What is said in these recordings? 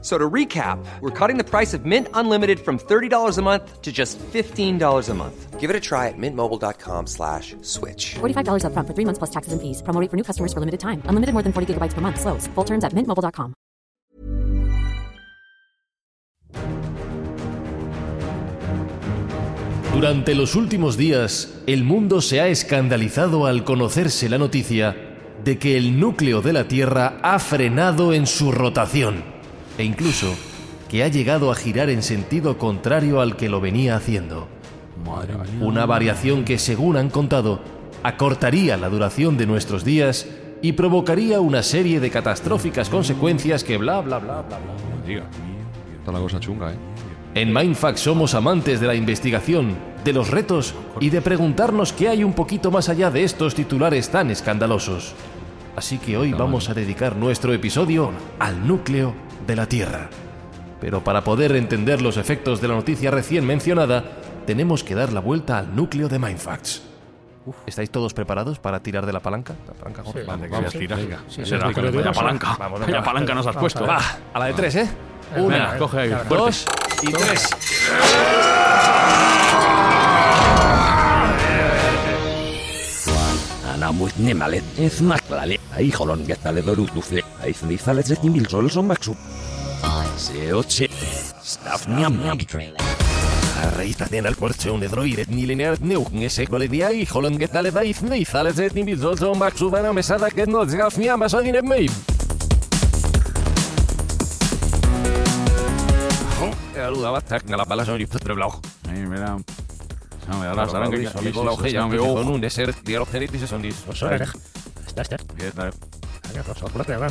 So to recap, we're cutting the price of Mint Unlimited from $30 a month to just $15 a month. Give it a try at mintmobile.com slash switch. $45 up front for three months plus taxes and fees. Promo for new customers for limited time. Unlimited more than 40 gigabytes per month. Slows. Full terms at mintmobile.com. Durante los últimos días, el mundo se ha escandalizado al conocerse la noticia de que el núcleo de la Tierra ha frenado en su rotación e incluso que ha llegado a girar en sentido contrario al que lo venía haciendo. Una variación que, según han contado, acortaría la duración de nuestros días y provocaría una serie de catastróficas consecuencias que bla bla bla bla bla. Diga, está la ¿eh? En Mindfuck somos amantes de la investigación, de los retos y de preguntarnos qué hay un poquito más allá de estos titulares tan escandalosos. Así que hoy vamos a dedicar nuestro episodio al núcleo de la Tierra. Pero para poder entender los efectos de la noticia recién mencionada, tenemos que dar la vuelta al núcleo de Mindfacts. ¿Estáis todos preparados para tirar de la palanca? La palanca, Jorge? Sí, vamos, vamos, sí, tirar. Sí, sí, la palanca. palanca. la palanca nos has puesto. Va, a la de tres, ¿eh? Una, venga, coge ahí, dos y tres. Muy nemalet, es maklale, ahi jolon getale doru duze, aiz nizalez ezin biltzol son maxup. Se co raíz Arreistan al corche un lineal ni un ese día y ni ni ni de mesada que no ni meib. la pala son Y de blau. Ahí, mira. da la ojella, con un desert, son Bien, dale.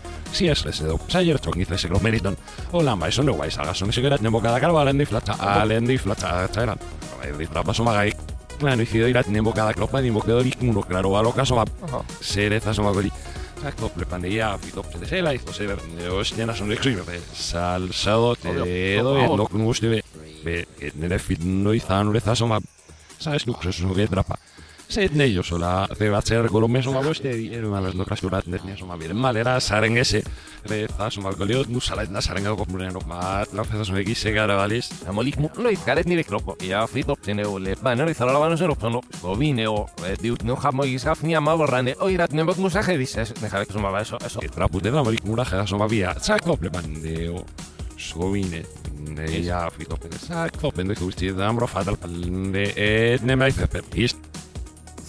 si es les edo saier tokiz les egon meriton hola maiz ondo guai zagasun izi gerat nemo kada kalba alendi flatza alendi flatza eran alendi trapaso magaik la nuicido irat nemo kada klopa nemo kedo lik muro klaro balo kaso ba zereza soma goli zako se fitop zede zela izo zeber nero estena son lexu ibe salsado te edo et lok nuus dibe be et nere fit noizan urezaso ma sabes que lukso su nuge trapa io sola zeba zer golomezoma goste dieron las locas curat nesoma biren malera saren ese reza un goliot musala etna saren algo no bat la feza soma gise amolismo no amolik ni de nire kloko ia frito tene ole banan izala laban zero pono bobine o diut no jamo gizaf ni ama borrane oirat nebot musaje dices deja que sumaba eso eso trapute da amolik muraje soma bia txakople bandeo Slovine, ne ja, fito, ne, sa, klopen, ne, kusti, da, mro, fadal, ne, et, ne, maj, pepist,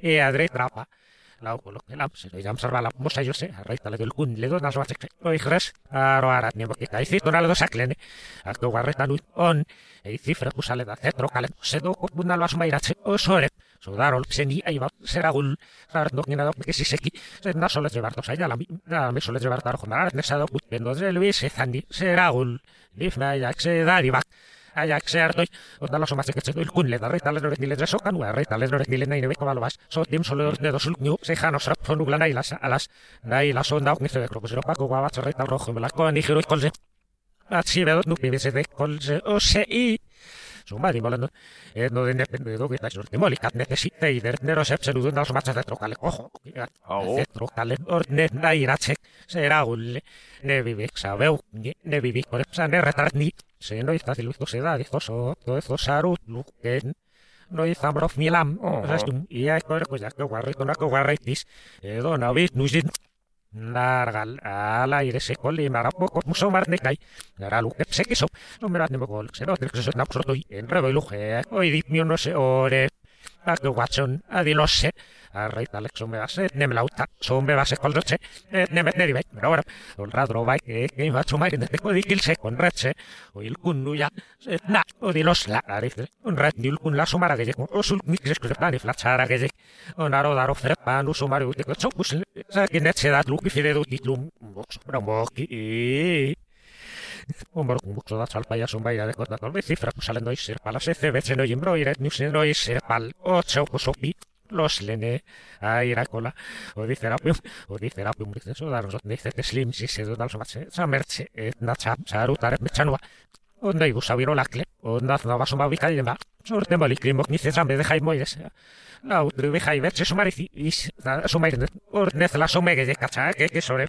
e a dret drapa. Ba. La ocolo que la se lo iam ba, la mosa yo a raiz tala del cun, le dos nas vatsek, o ijres, a roara, ni boki, a izit, dos eh. a on, e izifre usale da cetro calen, se do cot bundal vas o sore, darol, se ni aiba, se da gul, a rando, ni nadok, que si seki, se na ba. soles de bartos, a ya la mi, a la mi soles de bartos, a rojo, a Aia, exertoi, odala somatik ez zut, ilkun leh, da reitaler, nire zezokan, ue, reitaler, nire, nire, nire, nire, ekoa baloaz, so, tim, soledor, dedo, zulk, nio, zei, jano, zrap, zonugla, nahi la, alaz, nahi la, zonda, ok, ez zede, kropuz, eropako, guabat, zer reital roge, melako, nigeru, atzi, bedo, nuk, ibizete, eskolze, oze, ii, Σουμάρι μόλαν, ενώ δεν έφτανε εδώ βιετά σορ. Μόλι κατνε εσύ θα είδε νερό σε ψελουδούν να σωμάτσα θα τροκαλε. Όχο, θα τροκαλε, σε ράγουλε. Ναι βιβί, το εθός αρού, λουκέν. μιλάμ, ζαστούμ, η αϊκόρεκος, δακογουαρρή, τον larga al aire se coli muso hoy a Watson, a Dilose, a Rey Alex, me va a ser, lauta, son me va a ser con roche, nem me dibe, pero ahora, un radro va, eh, que va a sumar, y después de kilse con reche, o il cundu ya, eh, na, o de los la, nariz, un red, di un la sumara que llegue, o sul mix, que se plan, y flachara que llegue, o naro daro frepa, no sumar, y que son, pues, que net se lu, que fide, du, y lum, box, pero Un bor e un buxo da txalpaia zun baira dekot dator bi zifrak usalen doiz zirpal, aze zebetzen oien broiret, nuz zen oiz zirpal, otxau kuso bi, los lene, aira kola, odi zerapium, odi zerapium, dizen zodar, zotne izet eslim, zizedo dal zomatze, zamertze, etna txam, zarutare, betxanua, Onda igu lakle, onda zna basun babi kaiden ba, zorten bali ni nize bede jai moidez. Lau, dribe jai bertze sumarizi, iz, da, sumairen, eke sore.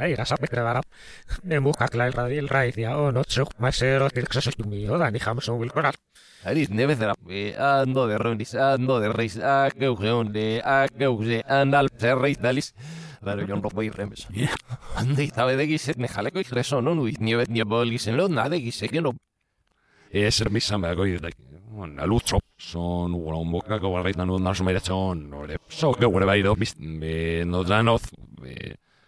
va a en busca raíz ya o no chuk más cero que mi Dani Aris Neves de ando de Ronis ando de Reis a de andal ser dalis yo no voy remes. de me no, no, que no. Es no, no, no, no, no, no, no, no, no, no, no,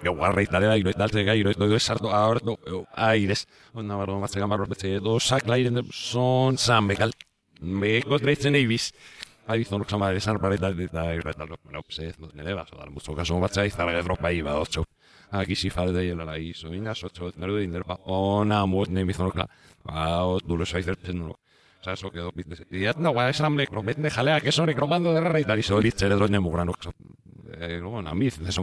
Gauarreitarea inoitaltzega no ahora no, aires. Dos Aires son Bueno, este pues eh, no tiene Dar mucho caso de ropa iba ocho. Aquí si falde y ocho, de inderpa. no, ne no, no, quedó no, Y ya no, que son de rara y tal. Y mugrano. Eh, bueno, a mí, eso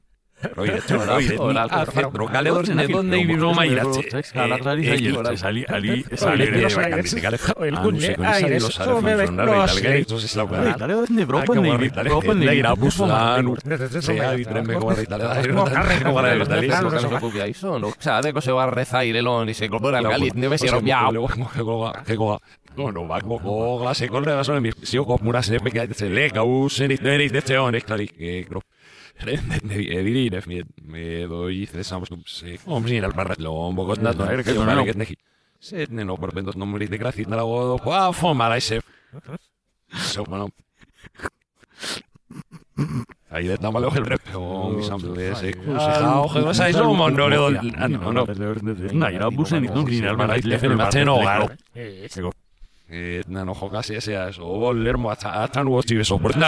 Proiektu gale ali, gira zea glase, me me y cesamos se lo que no me se no por no de gracia Ahí malo el no no, no, no, no no no eso, volermo, hasta, no nuevo, no por no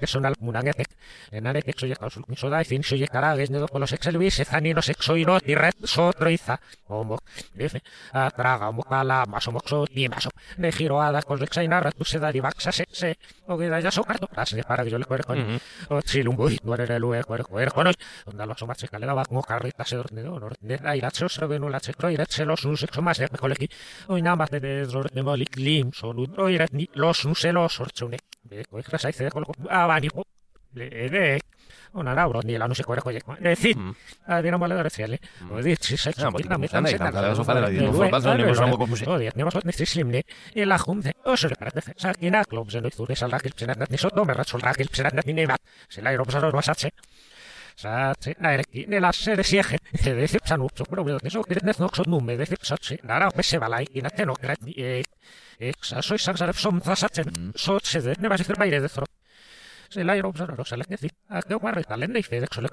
personal munanez eh. enare exo eh, y causul soda y fin soy cara desde dos polos exelvis zanino sexo y no y homo dice atraga homo pala más homo y más de giroadas con rexaina tu se da divaxa se o que da ya so carto para para que yo le cuerpo o chilumbo y no era el ue cuerpo er conos onda los más escalera va como carrita se dorne no de da iracho se ve no la checro irache los un sexo más de nada más de desorden de molik lim son un ni los un celos orchune de coexas Σάτσε, να ερκεί, νελά σε ρεσιέχε. Δέθε ψανού, ψοπρόβλημα, δεν ξέρω, δεν έχω ξοδούμε, δεν θέλω σάτσε. Να ράω με σε βαλάει, είναι τένο κράτη. Εξασόη ε, σαν ξαρευσόμ, θα σάτσε. Σότσε, δεν έβαζε θερμαϊρέ, δεν θέλω. selle iroobse rõõmusele kehvib, lo mejor para ir a que el el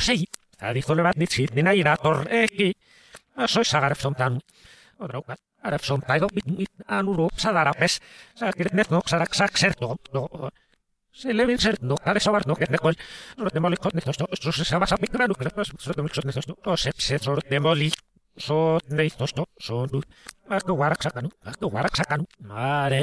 se el va a decir de naira y a soy son tan son sadarapes. sa no, no no que el no esto no se se sorte so nei no warak sakanu aku warak mare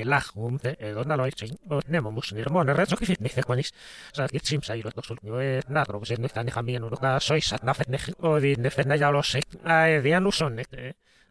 Ελάχουν, εδώ να λόιτ, ναι, μου μουσουν ηρμόν, ρέτσο και φίτνη, δεν Σαν και τσίμψα, η ε, να τρόπος, ενώ ήταν χαμίεν σόι, σαν να φέτνεχ, οδι, νεφένα γυαλός, ε, ε,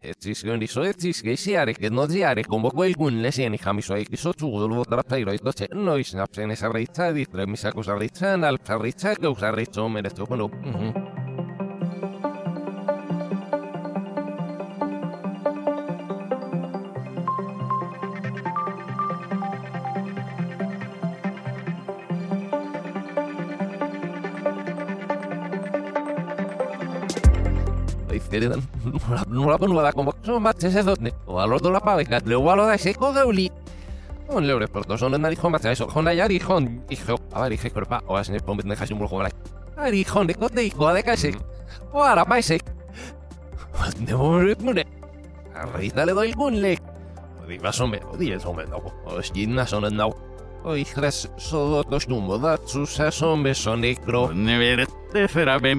Ez συγκονίσω, έτσι σκέσει, αρέχει, νοζί, αρέχει, κομπό, κουέλγουν, λες, ένι, χαμίσω, έχεις, ο τσούγουλ, ο τραπτά, ηρωί, το τσέ, νοί, συνάψε, νε, σαρρίτσα, διθρέμισα, izquierda nuova nuova como son más se zotne o a los do la pareja le o a lo de se coge uli on le ore porto pues, sono na más a eso con allá y dijo a ver dije corpa o asne pombe deja hace un burgo gray a dijo de cote dijo de case o ara paise ne vorre mune a rita le doy un le pues, di vas hombre, o di el somme no o skinna sono no o ihres solo dos numo da sus asombe son negro ne verte feraben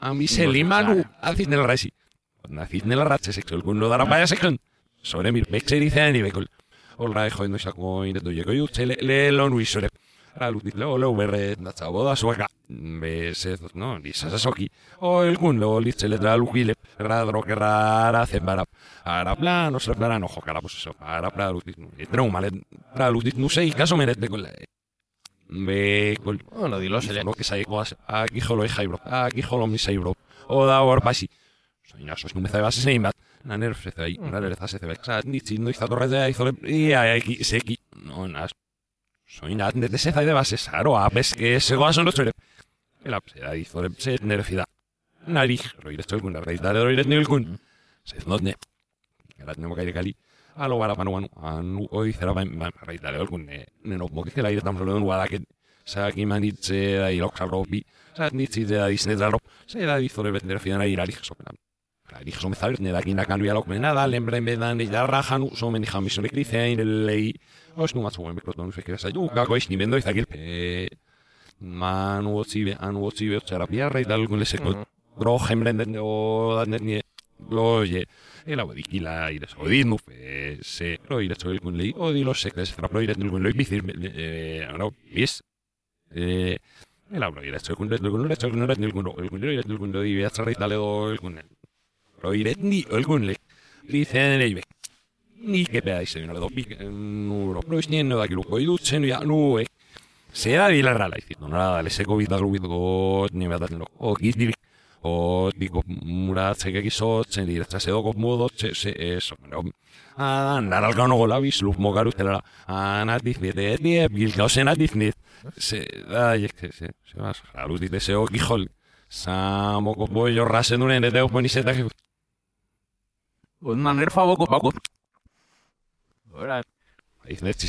a se miseliman pues, aziznelrasi. Pues, Naziznelratze sexualkun lodara sekon. Sobre mir bekserizan ibekol. Olra ejo en le inetoieko la luz de lo lo leo berre natzaboda sueca, veses no, nizazazoki. Oelkun leo litzele letra lukile. raro kerra arazen bara. Ara plan, osra plan, ojo pues eso, Ara plan, lutit. Traumale, plan, lutit, nusei, kaso meretekol. Me Bueno, dilo, se le que se Aquí jolo es bro. Aquí jolo mi Seibro. Oda soy Soñaso, es no me cebas ese imbat. nerf, se ceba ahí. Naner se ve. Sa, ni chino y hizo torre de ahí. Y aquí, se aquí. No, nas. Soñat, desde se zai de base, a ves que se goa son los chore. El apse, ahí, zore, se nerfida. Narij, roir esto el la raíz, dale, roir es el kun. Se znotne. Ahora tenemos que ir a Cali. alo bala panu anu, anu oi bain bain bain bain dalego ne, ne no bokezela ira tamo zelo den guadaket saak iman ditze da ilok sabro bi saak ditze da dizne zarro se da dizo lebe zendera fidan ari irarik jesopen anu ari irarik jesopen zabez ne da kinda kanu ialok mena da bedan ez da rajanu so meni jamison ekrizean lehi oiz, nu matzu guen bekrot donu fekera sa du kako es nimen doiz agil pe manu otzibe anu otzera biarra idalgun lezeko mm -hmm. gro jemren o dat net nie lo el audio y la se lo el los el Bicis no el el el el ni el ni no no ya no la diciendo nada ni me o digo una cheque quiso tener esta se dogo modo se se eso no nada al gano la vis luz mogaru tela ana dice de nie bil no se nadie ni se ay es que se se va a luz dice se o hijo sa moco voy yo ras un en de un iseta que un manera favo copaco ahora dice si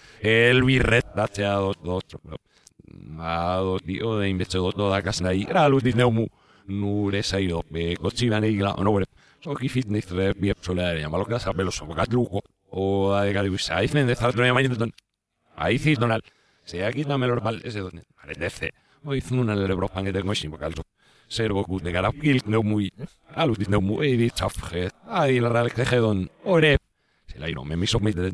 El dos, tzea doztro. Adorio de investigador toda casa y gralus disneumu. Nure saido, cochivane y la no, bueno. que fitness tres bien soledad, llamarlo casa, pelo sobocat lujo. O a de calibus, ahí fende, zartro de mañana, ahí sí donal. Se aquí también los vales, ese donde, parece. Hoy hizo una zuna el lebropan que tengo sin vocalzo. ser cut de garapil, neumui, alus ah, disneumu, edit, chafje, ahí la real don ore. Se la me miso mi de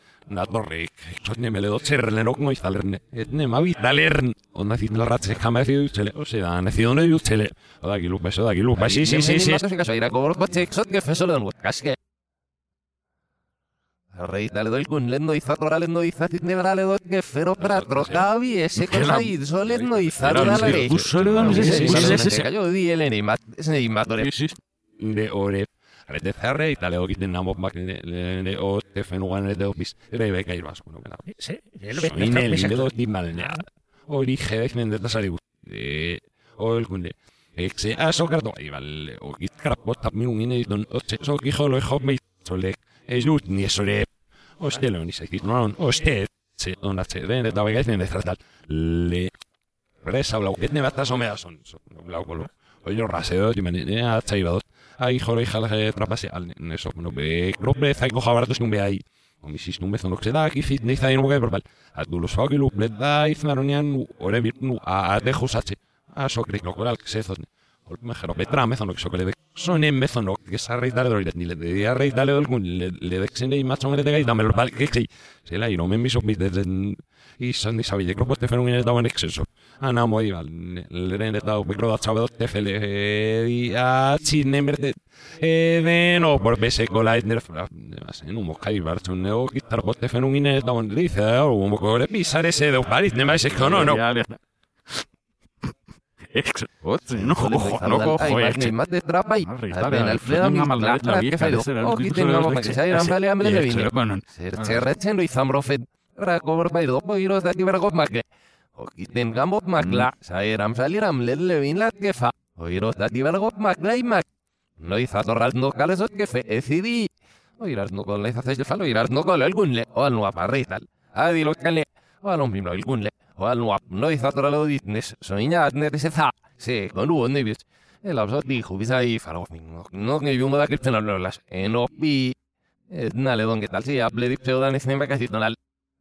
Nadorrik, txotne mele dotzerren erokno izalerne, etne mabit dalern. Onda zitun larratze, jama ez osea, zele, ose da, ez dut nahi dut Oda, gilup, beso da, gilup, basi, si, si, si. Zasik aso irako borok batzek, zotke fesolen guet, kaske. Arrei, dale doilkun, lendo izatora, lendo izatit ledo etke fero pratro, kabi, eseko zaid, zo lendo izatora, lare. Buzo lego, ez ez ez ez Ale de ferre, la le ogit den amok makin le o de Ere be kai masku no. Sí, el vet está pensando. Ori jevec men de ta salibu. Eh, o el kunde. Exe a sokar do, ibal o git krapota mi un ine don o lo hijo Es ut ni O de Le resa blau, et ne batas Blau Olyan raseo, hogy me ne, hát szájvados. Ahí, joder, la trapase, al, ne, sok, no, be, grobe, zaigo jabardos, no, ve ahí. me sis nu que se da, kifit, ne, zain, uge, verbal. Hát, dulos fagilu, le da, izmaronian, ore, bir, nu, a, dejo, sache. A, sok, rik, lokoral, xezos, ne. Olk, mejero, betra, mezon okse, okele, bek. Son, en mezon no, que sa, rey, dale, de ni le de, a, rey, dale, dolgun, le de, xene, y macho, mire, de, gai, dame, lo, vale, que, sí Se la, y no, me, miso mis, desde y son, y creo pues te, fenomenes, da, en exceso. ana moi ba leren eta mikro da txabe dut tfl txin emberte eben o por bese cola en en un mosca nego bote un un de pisar ese de paris ne más no no Otze, no no jojo, eh. trapa y de ser. que se vale de izan oquiten gambot magla, mm. saeram saliram levin lat gefa, oiros dat magla y No no calesot gefe, o no con la de falo, no con el gunle, o al no tal, Adi lo cale, o al el gunle, o al no no o se con El absor dijo, visa y falo, no que yo cristiano las, en opi. don, que tal si hable de pseudanes en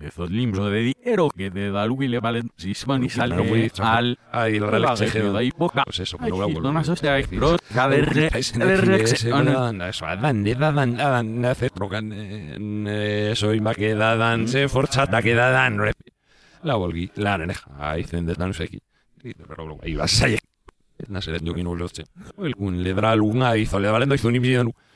esos libros de dinero que de y le valen si y salen al al el de ahí pues, poca pues eso no no no no, no. Eh, no de eso de dan dan hacer eso y que dan mm. se que dan la volgui la neneja ahí se de ahí vas a ir no que no lo sé algún le da alguna hizo le hizo un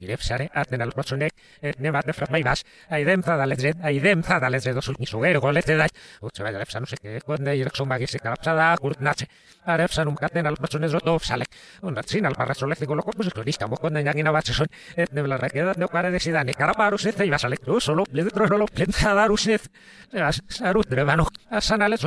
Gire fsare, arden alo botzunek, erne eh, bat defrat mai bas, aidem zadaletze, aidem zadaletze dozul, nizu gero goletze daiz, utze bai arefsan usek, kondei erak zon bagizik kalapsada, kurt natze, arefsan umkaten alo botzunek zoto fsalek, unratzin alparra zolezik goloko buzik lorista, bo kondei nagina bat zezon, erne blarrak edat neokare desidane, karaparu zez, basalek, du solo, bledetro nolo, plentzadar usez, zaruz drebanok, asan alet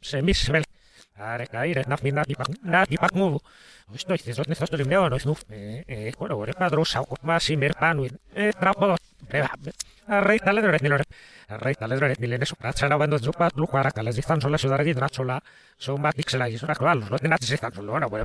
σε μη σβέλ. Άρα καήρε να φμίνα μου, υπακμούβου. Στο χθιζόν είναι στο λιμνέο νοηθνού. Έχω ρε παδρούς μας ημερ πάνω είναι ε, τραποδός. Ε, ε. Αρρέι τα λέτε ρε ρε. Αρρέι τα λέτε ρε λένε σου πράτσα να βέντο τζούπα του σολά δράτσολα. να να να μπορεί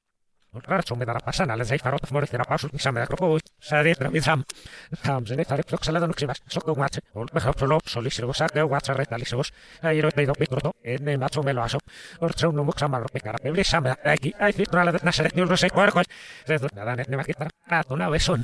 Vraćamo da pasana, ale zaif narod morate na pašu, nisam da kropo, sad je drami sam. Sam sala me solo, de en macho Or no muksa maro pekara, peble sam da aquí, ai fit trala nada, una vez son,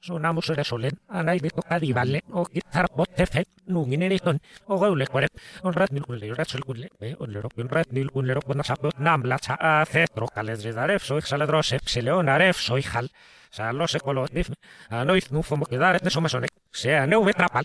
Sunamuse solen, anai bit kadi vale, o kitar bot tefet, nungin ini ton, o gaule koret, on rat nil kunle, rat sul kunle, be on lero, on rat nil kunle, on sabot nam la cha a cetro, de daref, soy xaladros, epsileon aref, soy hal, salos ekolot, anoi nufo mokidaret, nesomasonek, sea neu metrapal,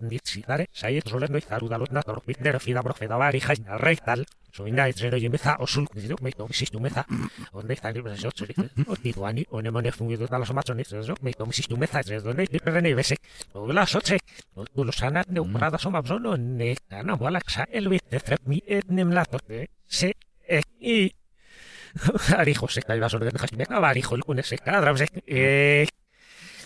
Nitsidare, Sayet Solano y Zarudalot Nador, Bitner, Fida Brofedavar y Jaina Reital, Soina Etzero y Meza, Osul, Nido, Meito, Misistu Meza, Onde Zani, Besot, Solit, O Nemone Fungido, Dalos Machones, Ezo, Meito, Misistu Meza, Ezo, Donde, Rene, Bese, Ola, Soche, Otulusana, Neumbrada, Somabzono, Necana, Walaxa, Elvis, Etrepmi, Etnemlato, Se, Ek, y... Arijo, se caiba sobre el jazmina, varijo, el cune, se cadra, se, eh...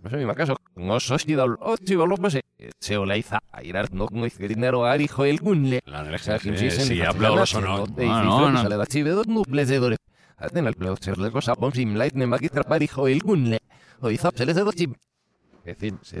Proszę no noszości dal no pues, eh, Se a no no es dinero a hijo gunle. si eh, o no. No, no. no no de Es decir, se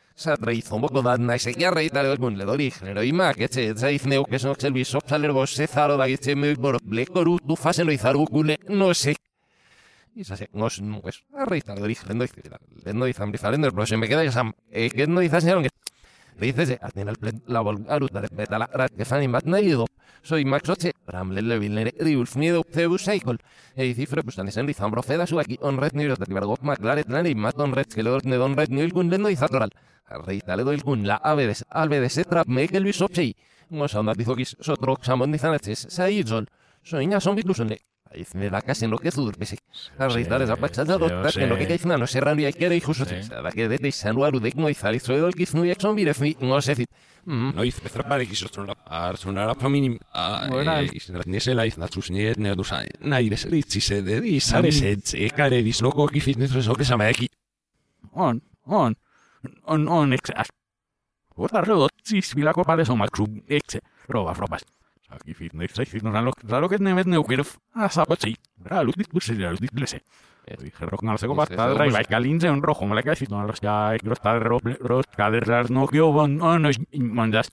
Sarreizomoko dadna esekia reitaren ledorik generoimak etxe etzaizneuk esok zelbizo salergo zezaro da etxe meubor blekoru du faselo izarukune no esek. Y se nos pues arreita lo dije lendo lendo y zambri zalendo pero se me queda esa eh, que no dices que dices eh, al final la volgaruta de metala que fan in batnaido soy Max Oche, Ramle Levilnere, Riulf Miedo, Zeus Seikol, cifre pues Anisen Rizambro, Feda, Suaki, On Red Niro, Tatibargo, Maclaret, Nani, Maton Red, Kelor, Nedon Red, Nil, Gundendo y Zatoral. Rey dale doy un la abedes albedes trap make el bisopsi. No son las bizokis, so trox amon dizanetes, sa idzon. So inga son bitlusonle. Aiz nela kasen lo que es durpese. Arreiz dale zapa txaldado, tarken no serran biaik ere ijusotze. Zada que dete izanua noiz alizo edo elkiz nuiak son birefmi, no se Noiz bezra parek izotzen la arzun arapa minim. Buena. Eh, Nese laiz natzuz nire nire duza. Nahi bezritzi se dedi, zare setz, ekare dizloko nire On, on. on, on excess. Kurwa, roboty, chwila kopale są makrzu, ekce, rowa frobas. Taki fitny, chce fitno zalok, nie medny ukierów, a sabocy, ra ludzi, duszy, ra ludzi, dlese. Rok na sego basta, ra i lajka lince, on rojo, mleka, fitno, rozka, grosta, rozka, derlar, no gio, on, on, mandas.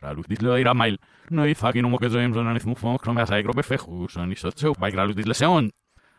Ra ludzi, lo ira mail, no fucking que zoim, zonan, fmufon, kromia, sa, grobe, fechu, son, isot, baik, ra on.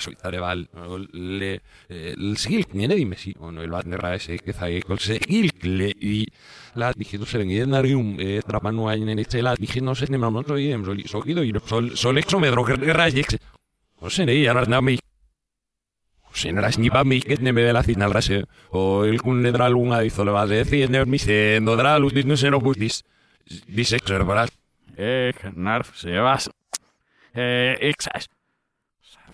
suiza de val le, dime si zigilknien egin bezi, que está nerra ez ezaeko le i, la, dijeto zeren giden arrium, e, este hainen etzela, dijeto zeren mamonto idem, soli, sokido, y sol, solexo medro gerra jekse. Ozen egi, arrazna meik. Ozen eraz me meik la bedela zinal rase, o el le elkun ledra lunga dizole bat, ez ziende hormizendo dra lutiz nusero guztiz, disexer, beraz. Ek, narf, sebas. Eh, exas.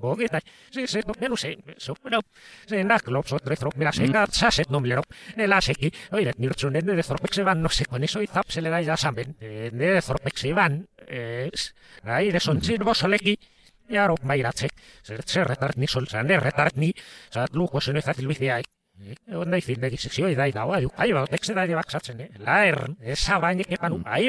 Ogeta, se se to pelo se, so no. Se na klops otro tro, mira se ga, sa se no miro. Ne la se ki. Oire, ni rtsu ne de tro, se van no se con eso y zap se le da ya saben. Ne de tro, se van. Es, ahí de son chivo soleki. Ya ro mai la Se se retar ni sol san, ne retar ni. Sa lujo se no es fácil vicia. Eh, onda dice, "Me dice, "Sí, hoy da y da, ahí va, se da de vacaciones, eh." La er, esa vaina que panu. Mm. Ahí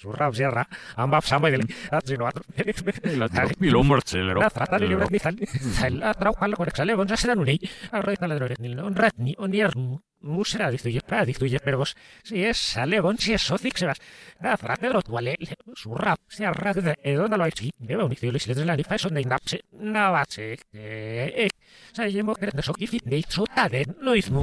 Surra, sierra, ambas samba del atro. Y lo La ni Μουσέρα, διχτούγε πρά διχτούγε πέργος, σι ες αλεγόν σι ξεβάς. Να φρατέλο του αλέ, σου ράπ, εδώ να τσι, με βέβαιον ηχθείο λύση λέτρες να να ε, ε, σα γεμό κρέτνε σοκή φιτνέ, τσοτά δε, νοηθ μου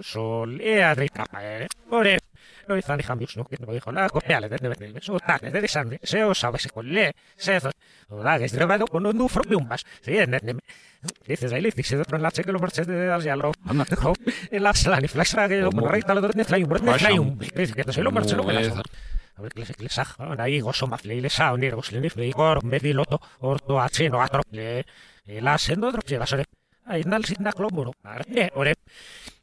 solía rica, por eso. No están que no dijo la copia de de su tarde sabe se colé, se con un Dices la de que un que lo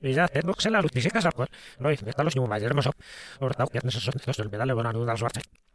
Y ya, Edbox eh, en la luz y se casa, pues. No, y se está los niños vaya hermoso Horta, que ya en esos sonidos del pedale, buena nuda, los baches.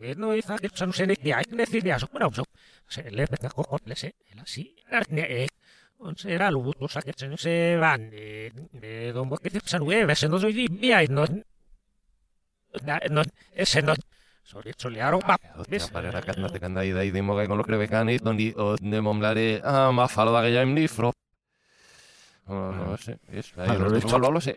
Eh, no es que son se ni hay decirle a su bueno se le pega cojones eh así eh será lo buto sa que se se van eh don boque se sanueve se no soy mía no no ese no Sobre Sorry, solearon pa. Para la cadena de canda y de ahí de moga con los que donde os de a ah, más falda que ya en nifro. No, no sé, es, ahí lo sé.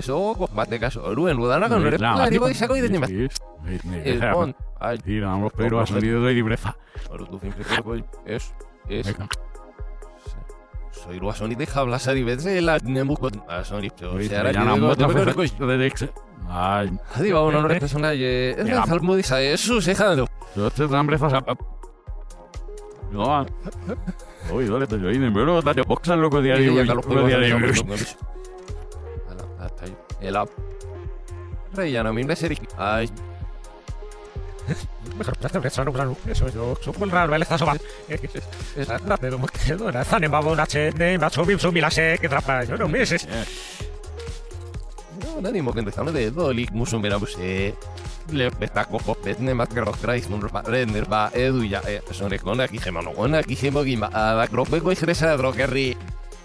eso, combate caso, Rubén con el y saco y de El pues, vamos, pero ha salido de Es, es. Soy Ruasoni eh, de Jablas eh. eh, a la a Sony. O sea, ahora no de Dex. Ay. Adiós, no de Es la salmo de Yo ah. te brefas a No. dale, te oí, loco día Loco elab reijana mi serik. Ay. Mejor plata que no sanu. Eso yo supo el raro el está soba. Está de domo que do la zane babo de ma subi subi la se que trapa. Yo no meses. No, nadie mo que empezamos de dolik musum verá pues eh le está cojo petne más que rostrais mun render va edu ya eh, son recona aquí gemano gona aquí gemo gima a la crope coi gresa drogerri.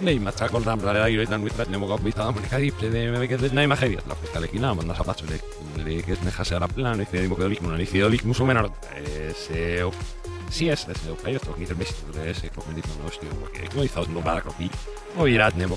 Nei, ma tra colta amra le aire dan guitra nemo gop de me kete nai maje dios la fiscal e kina manda zapacho le le que ara plan e fide dimo kodo bismo na nifide o bismo sumenar ese o si es ese de ese no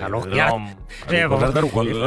Καλό θα δω εγώ λίγο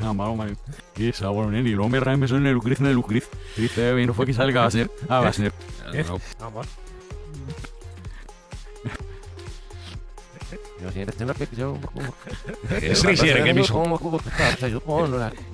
No, malo, malo. Qué sabor, en Y luego me soy en el Ucriz, en el Ucriz. Dice, no fue que salga a ser. Ah, va a ser. Yo siento que yo... Es que no.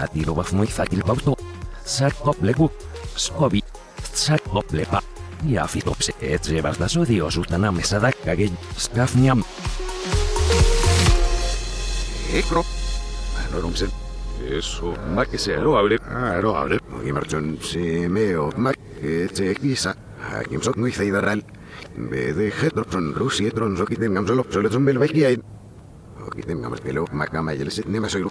va a pauto, Hadilowach mój fakilbałtu. Sarkoplegu. Skobi. Sarkoplepa. Ja fitopse et sebas da sodios utanam sadakkagen. Skafniam. Ekro. Norumsen. Eso, ma que sea loable. Ah, loable. Y marchón se meo, ma que se quisa. Aquí sot muy ceidarral. Me deje tron rusia tron soquiten gamsolop soletum belvaikiain. Oquiten gamas pelo, ma gama y el set nema soilu.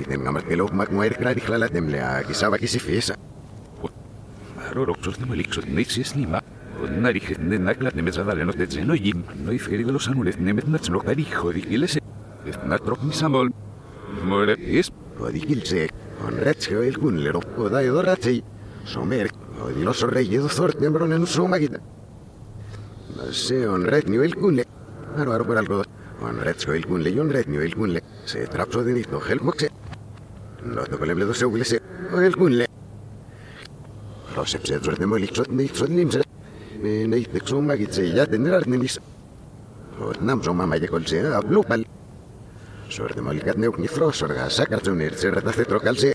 Que tengamos que lo más muerde la temblé a que se fiesa. Pero los no lixos ni si es ni más. Con narices de Nacla de Mesadaleno de Treno y no diferido los anules, Nemes Nazloca dijo, y el es Natro misamol. More es Odilse. Con Retzko el cunle ropoda y dorate. Sommer odioso rey de sor tembron en su magita. Seon Retnuel cune. Aroberalgo. Con Retzko el cune y un Retnuel cune. Se trapso de esto. Lo de Colebre dos segundos, el cunle. Lo sé, se duerde ni lixo, ni lixo. Me dice que son magis, ya tendrá pues ni lixo. O nam son mamá y colse, a blupal. Suerte muy lixo, ni un saca de un irse, trocalse.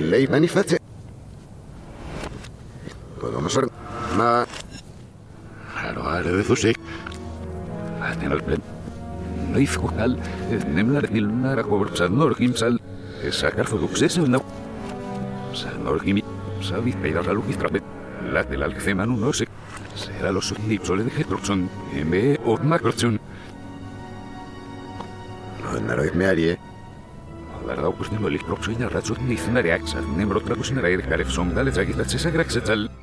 Ley manifaste. Todo no sorga, ma. Aro, aro de zusí. Aten al plen. Lo hizo cual, nem la regil, nara, cobrosa, nor, gimsal sacar Fodux es el no. Salmor Gimi. Sabid Peida Salukis Trapet. La del Alceman no sé. Será los subdipsoles de Getrochon. M. de Macrochon. No es nada me haría. La verdad, pues no me lo he dicho. Soy narrachos ni cenareaxa. Nembro tragos en el aire. dale traguitas. Esa graxetal.